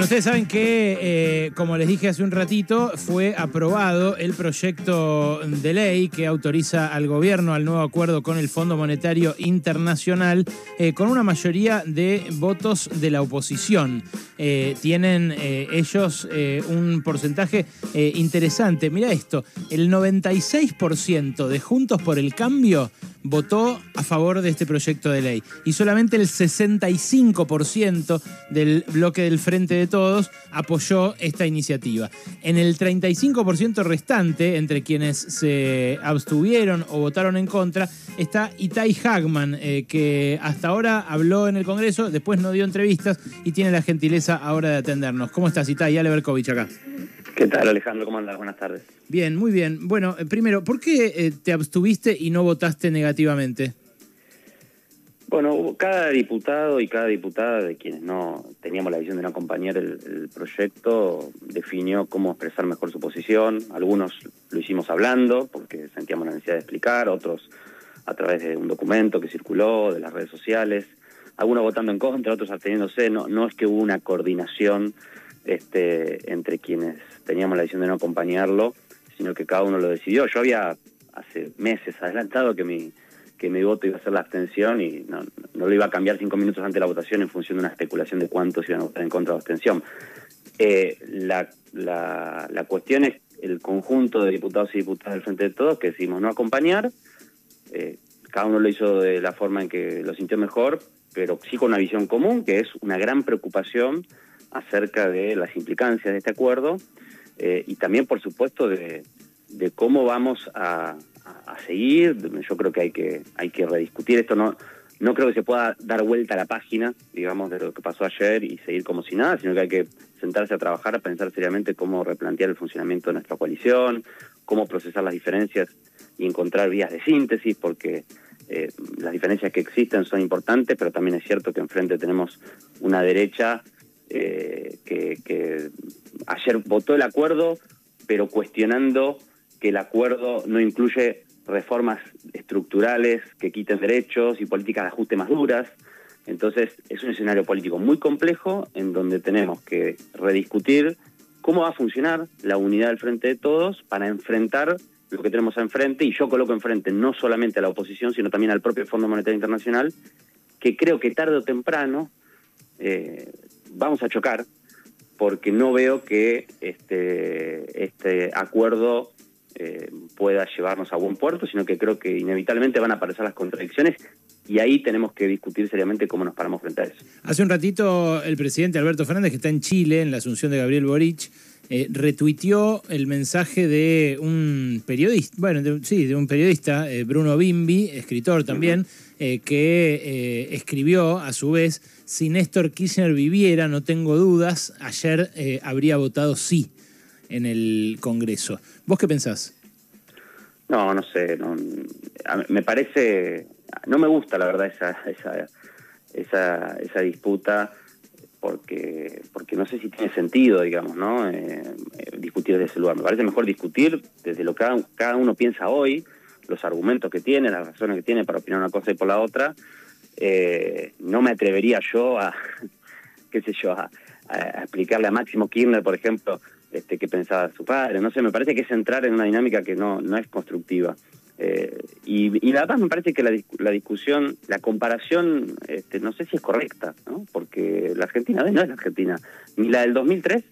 Bueno, ustedes saben que, eh, como les dije hace un ratito, fue aprobado el proyecto de ley que autoriza al gobierno al nuevo acuerdo con el Fondo Monetario Internacional eh, con una mayoría de votos de la oposición. Eh, tienen ellos un porcentaje interesante. Mira esto, el 96% de Juntos por el Cambio votó a favor de este proyecto de ley y solamente el 65% del bloque del Frente de Todos apoyó esta iniciativa. En el 35% restante, entre quienes se abstuvieron o votaron en contra, está Itai Hagman, eh, que hasta ahora habló en el Congreso, después no dio entrevistas y tiene la gentileza ahora de atendernos. ¿Cómo estás, Itai? Ale Berkovich acá. ¿Qué tal, Alejandro? ¿Cómo andas? Buenas tardes. Bien, muy bien. Bueno, eh, primero, ¿por qué eh, te abstuviste y no votaste negativamente? Bueno, cada diputado y cada diputada de quienes no teníamos la visión de no acompañar el, proyecto definió cómo expresar mejor su posición. Algunos lo hicimos hablando porque sentíamos la necesidad de explicar, otros a través de un documento que circuló, de las redes sociales, algunos votando en contra, otros absteniéndose. No, no es que hubo una coordinación este, entre quienes teníamos la decisión de no acompañarlo, sino que cada uno lo decidió. Yo había hace meses adelantado que mi, que mi voto iba a ser la abstención y no, lo iba a cambiar cinco minutos antes de la votación en función de una especulación de cuántos iban a votar en contra de la abstención. Eh, la, la, cuestión es el conjunto de diputados y diputadas del Frente de Todos que decidimos no acompañar. Eh, cada uno lo hizo de la forma en que lo sintió mejor, pero sí con una visión común, que es una gran preocupación acerca de las implicancias de este acuerdo eh, y también, por supuesto, de, cómo vamos a, seguir. Yo creo que hay que hay que rediscutir esto. No no creo que se pueda dar vuelta a la página, digamos, de lo que pasó ayer y seguir como si nada, sino que hay que sentarse a trabajar, a pensar seriamente cómo replantear el funcionamiento de nuestra coalición, cómo procesar las diferencias y encontrar vías de síntesis, porque eh, las diferencias que existen son importantes, pero también es cierto que enfrente tenemos una derecha eh, que, ayer votó el acuerdo, pero cuestionando que el acuerdo no incluye reformas estructurales que quiten derechos y políticas de ajuste más duras. Entonces es un escenario político muy complejo en donde tenemos que rediscutir cómo va a funcionar la unidad del frente de todos para enfrentar lo que tenemos enfrente, y yo coloco enfrente no solamente a la oposición, sino también al propio Fondo Monetario Internacional, que creo que tarde o temprano eh, vamos a chocar porque no veo que este, este acuerdo eh, pueda llevarnos a buen puerto, sino que creo que inevitablemente van a aparecer las contradicciones y ahí tenemos que discutir seriamente cómo nos paramos frente a eso. Hace un ratito el presidente Alberto Fernández, que está en Chile, en la asunción de Gabriel Boric, eh, retuiteó el mensaje de un periodista, bueno, sí, de un periodista, eh, Bruno Bimbi, escritor también, eh, que escribió a su vez, si Néstor Kirchner viviera, no tengo dudas, ayer habría votado sí en el Congreso. ¿Vos qué pensás? No, no sé, no, me parece, no me gusta la verdad esa, esa, esa, esa disputa porque porque no sé si tiene sentido, digamos, ¿no? Eh, eh, discutir desde ese lugar. Me parece mejor discutir desde lo que cada, uno piensa hoy, los argumentos que tiene, las razones que tiene para opinar una cosa y por la otra. Eh, no me atrevería yo a, qué sé yo, a, explicarle a Máximo Kirchner, por ejemplo, este, qué pensaba su padre. No sé, me parece que es entrar en una dinámica que no, no es constructiva. Eh, y, y además me parece que la, discusión, la comparación, este, no sé si es correcta, ¿no? porque la Argentina no es la Argentina, ni la del 2003,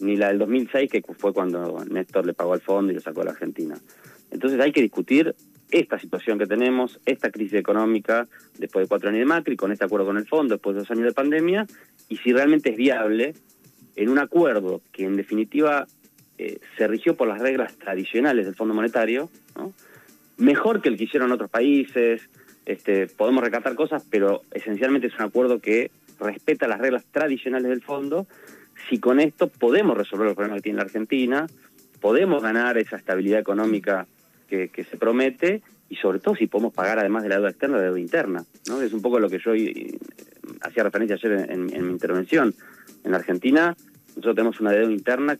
ni la del 2006, que fue cuando Néstor le pagó al fondo y lo sacó a la Argentina. Entonces hay que discutir esta situación que tenemos, esta crisis económica después de cuatro años de Macri, con este acuerdo con el fondo, después de dos años de pandemia, y si realmente es viable en un acuerdo que en definitiva eh, se rigió por las reglas tradicionales del Fondo Monetario, ¿no? Mejor que el que hicieron otros países, este, podemos recatar cosas, pero esencialmente es un acuerdo que respeta las reglas tradicionales del fondo. Si con esto podemos resolver los problemas que tiene la Argentina, podemos ganar esa estabilidad económica que, se promete y sobre todo si podemos pagar además de la deuda externa, la deuda interna. ¿no? Es un poco lo que yo eh, hacía referencia ayer en mi intervención. En la Argentina nosotros tenemos una deuda interna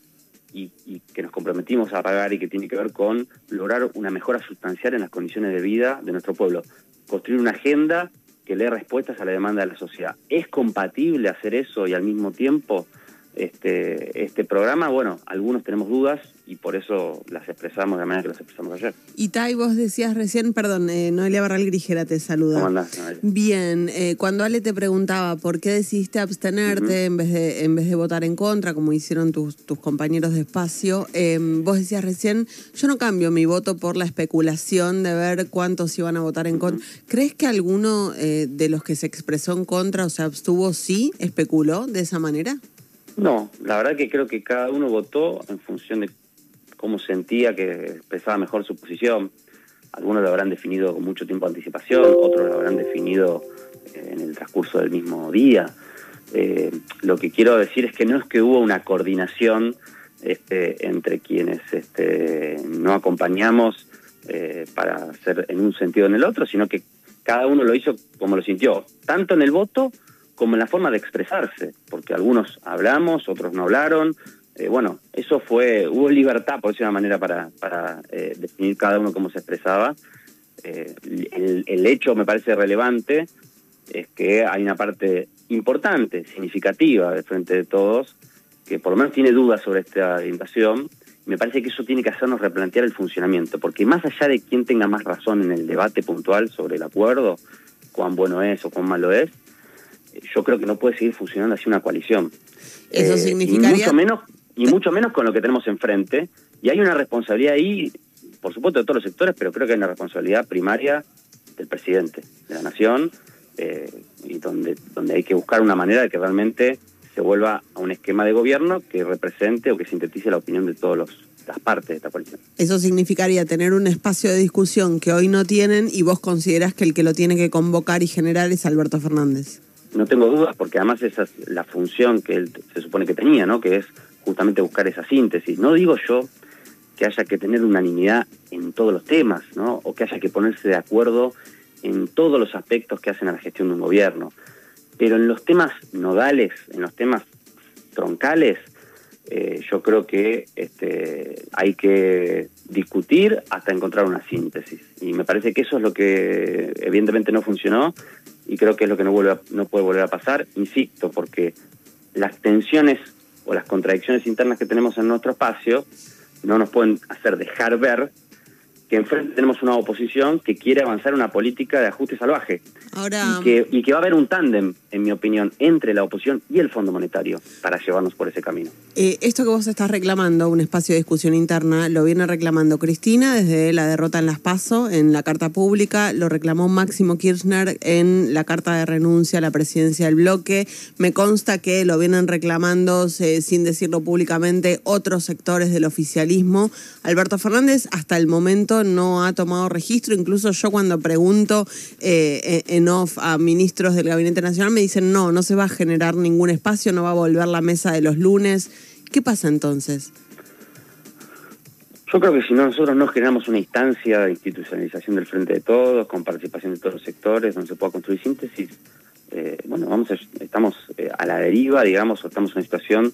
y, que nos comprometimos a pagar y que tiene que ver con lograr una mejora sustancial en las condiciones de vida de nuestro pueblo. Construir una agenda que le dé respuestas a la demanda de la sociedad. ¿Es compatible hacer eso y al mismo tiempo este, este programa, bueno, algunos tenemos dudas y por eso las expresamos de la manera que las expresamos ayer. Y Tai, vos decías recién, perdón, eh, Noelia Barral Grijera te saluda. ¿Cómo andás, Bien, eh, cuando Ale te preguntaba por qué decidiste abstenerte en, vez de, en vez de votar en contra, como hicieron tus, tus compañeros de espacio, eh, vos decías recién, yo no cambio mi voto por la especulación de ver cuántos iban a votar en contra. ¿Crees que alguno eh, de los que se expresó en contra o se abstuvo sí especuló de esa manera? No, la verdad que creo que cada uno votó en función de cómo sentía que expresaba mejor su posición. Algunos lo habrán definido con mucho tiempo de anticipación, otros lo habrán definido eh, en el transcurso del mismo día. Eh, lo que quiero decir es que no es que hubo una coordinación este, entre quienes este, no acompañamos eh, para hacer en un sentido o en el otro, sino que cada uno lo hizo como lo sintió, tanto en el voto como en la forma de expresarse, porque algunos hablamos, otros no hablaron. Eh, bueno, eso fue, hubo libertad, por decir una manera, para, eh, definir cada uno cómo se expresaba. Eh, el, el, hecho me parece relevante es que hay una parte importante, significativa de frente de todos, que por lo menos tiene dudas sobre esta orientación. Me parece que eso tiene que hacernos replantear el funcionamiento, porque más allá de quién tenga más razón en el debate puntual sobre el acuerdo, cuán bueno es o cuán malo es, yo creo que no puede seguir funcionando así una coalición. Eso significaría... Y mucho menos, y mucho menos con lo que tenemos enfrente. Y hay una responsabilidad ahí, por supuesto, de todos los sectores, pero creo que hay una responsabilidad primaria del presidente de la nación, eh, y donde, donde hay que buscar una manera de que realmente se vuelva a un esquema de gobierno que represente o que sintetice la opinión de todas las partes de esta coalición. Eso significaría tener un espacio de discusión que hoy no tienen y vos considerás que el que lo tiene que convocar y generar es Alberto Fernández no tengo dudas, porque además esa es la función que él se supone que tenía, ¿no? Que es justamente buscar esa síntesis. No digo yo que haya que tener unanimidad en todos los temas, ¿no? O que haya que ponerse de acuerdo en todos los aspectos que hacen a la gestión de un gobierno. Pero en los temas nodales, en los temas troncales, eh, yo creo que este, hay que discutir hasta encontrar una síntesis. Y me parece que eso es lo que evidentemente no funcionó y creo que es lo que no, vuelve no puede volver a pasar, insisto, porque las tensiones o las contradicciones internas que tenemos en nuestro espacio no nos pueden hacer dejar ver que enfrente tenemos una oposición que quiere avanzar una política de ajuste salvaje. Ahora... Y, que, y que va a haber un tándem, en mi opinión, entre la oposición y el Fondo Monetario para llevarnos por ese camino. Eh, esto que vos estás reclamando, un espacio de discusión interna, lo viene reclamando Cristina desde la derrota en las PASO, en la carta pública, lo reclamó Máximo Kirchner en la carta de renuncia a la presidencia del bloque. Me consta que lo vienen reclamando, eh, sin decirlo públicamente, otros sectores del oficialismo. Alberto Fernández, hasta el momento no ha tomado registro. Incluso yo cuando pregunto eh, en off a ministros del Gabinete Nacional me dicen no, no se va a generar ningún espacio, no va a volver la mesa de los lunes. ¿Qué pasa entonces? Yo creo que si no, nosotros no generamos una instancia de institucionalización del frente de todos, con participación de todos los sectores, donde se pueda construir síntesis, eh, bueno, vamos estamos eh, a la deriva, digamos, o estamos en una situación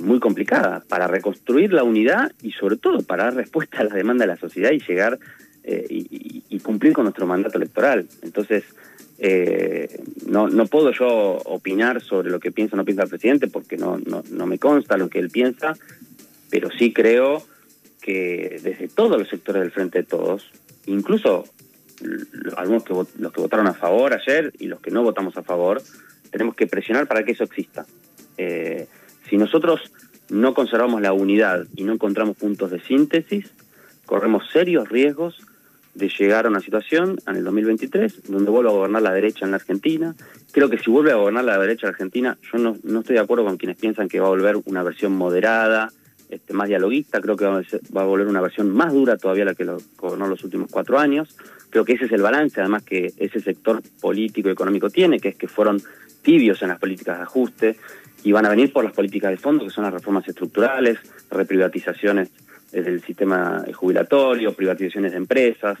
muy complicada para reconstruir la unidad y sobre todo para dar respuesta a la demanda de la sociedad y llegar eh, y, y, cumplir con nuestro mandato electoral. Entonces, eh, no, no puedo yo opinar sobre lo que piensa o no piensa el presidente porque no, no, no me consta lo que él piensa, pero sí creo que desde todos los sectores del Frente de Todos, incluso algunos que los que votaron a favor ayer y los que no votamos a favor, tenemos que presionar para que eso exista. Eh, si nosotros no conservamos la unidad y no encontramos puntos de síntesis, corremos serios riesgos de llegar a una situación en el 2023 donde vuelva a gobernar la derecha en la Argentina. Creo que si vuelve a gobernar la derecha en Argentina, yo no, no estoy de acuerdo con quienes piensan que va a volver una versión moderada, este, más dialoguista, creo que va a, va a volver una versión más dura todavía la que lo gobernó los últimos cuatro años. Creo que ese es el balance, además que ese sector político y económico tiene, que es que fueron tibios en las políticas de ajuste y van a venir por las políticas de fondo, que son las reformas estructurales, reprivatizaciones del sistema jubilatorio, privatizaciones de empresas.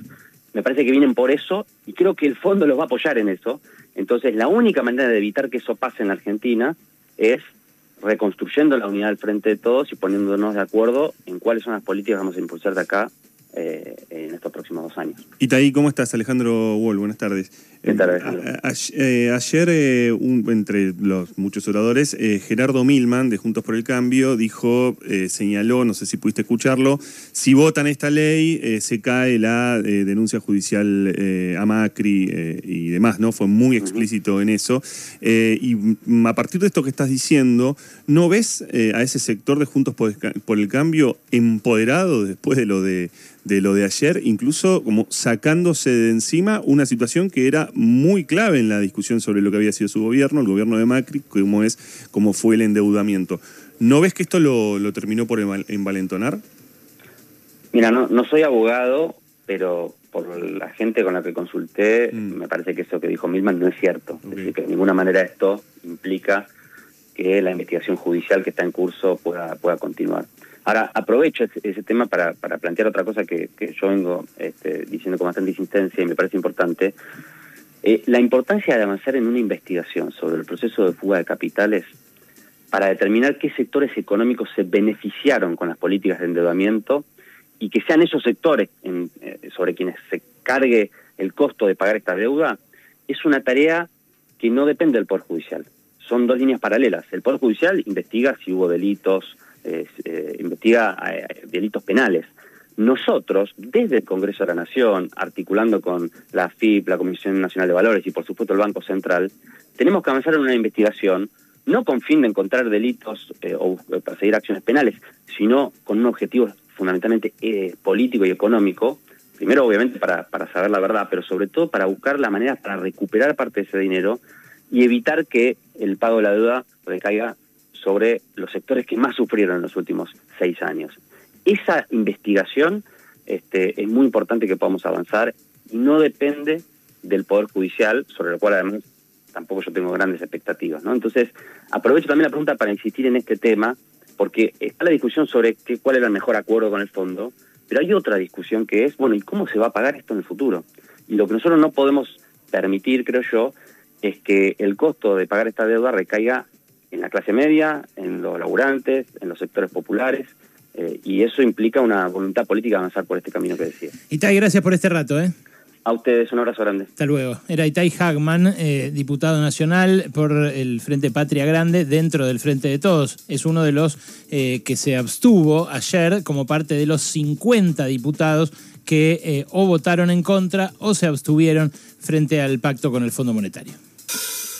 Me parece que vienen por eso y creo que el fondo los va a apoyar en eso. Entonces, la única manera de evitar que eso pase en la Argentina es reconstruyendo la unidad del frente de todos y poniéndonos de acuerdo en cuáles son las políticas que vamos a impulsar de acá eh, en estos próximos dos años. Itaí, ¿cómo estás? Alejandro Wall, buenas tardes. Eh, ayer, eh, entre los muchos oradores, eh, Gerardo Milman, de Juntos por el Cambio, dijo, señaló, no sé si pudiste escucharlo, si votan esta ley, se cae la denuncia judicial a Macri y demás, ¿no? Fue muy explícito en eso. y a partir de esto que estás diciendo, ¿no ves a ese sector de Juntos por el Cambio empoderado después de lo de de lo de ayer, incluso como sacándose de encima una situación que era muy clave en la discusión sobre lo que había sido su gobierno, el gobierno de Macri, como es, como fue el endeudamiento. ¿No ves que esto lo, terminó por envalentonar? Mira, no, no soy abogado, pero por la gente con la que consulté, mm. me parece que eso que dijo Milman no es cierto. Es decir, que de ninguna manera esto implica que la investigación judicial que está en curso pueda, pueda continuar. Ahora, aprovecho ese, tema para, para, plantear otra cosa que, yo vengo este, diciendo con bastante insistencia y me parece importante. Eh, la importancia de avanzar en una investigación sobre el proceso de fuga de capitales para determinar qué sectores económicos se beneficiaron con las políticas de endeudamiento y que sean esos sectores eh, sobre quienes se cargue el costo de pagar esta deuda, es una tarea que no depende del Poder Judicial. Son dos líneas paralelas. El Poder Judicial investiga si hubo delitos, eh, investiga delitos penales. Nosotros, desde el Congreso de la Nación, articulando con la FIP, la Comisión Nacional de Valores y por supuesto el Banco Central, tenemos que avanzar en una investigación no con fin de encontrar delitos eh, o perseguir acciones penales, sino con un objetivo fundamentalmente político y económico, primero obviamente para, para saber la verdad, pero sobre todo para buscar la manera para recuperar parte de ese dinero y evitar que el pago de la deuda recaiga sobre los sectores que más sufrieron en los últimos seis años. Esa investigación este, es muy importante que podamos avanzar y no depende del Poder Judicial, sobre el cual además tampoco yo tengo grandes expectativas. ¿no? Entonces, aprovecho también la pregunta para insistir en este tema, porque está la discusión sobre qué, cuál era el mejor acuerdo con el fondo, pero hay otra discusión que es, bueno, ¿y cómo se va a pagar esto en el futuro? Y lo que nosotros no podemos permitir, creo yo, es que el costo de pagar esta deuda recaiga en la clase media, en los laburantes, en los sectores populares, eh, y eso implica una voluntad política de avanzar por este camino que decía. Itay, gracias por este rato. ¿eh? A ustedes un abrazo grande. Hasta luego. Era Itay Hagman, eh, diputado nacional por el Frente Patria Grande dentro del Frente de Todos. Es uno de los eh, que se abstuvo ayer como parte de los 50 diputados que o votaron en contra o se abstuvieron frente al pacto con el Fondo Monetario.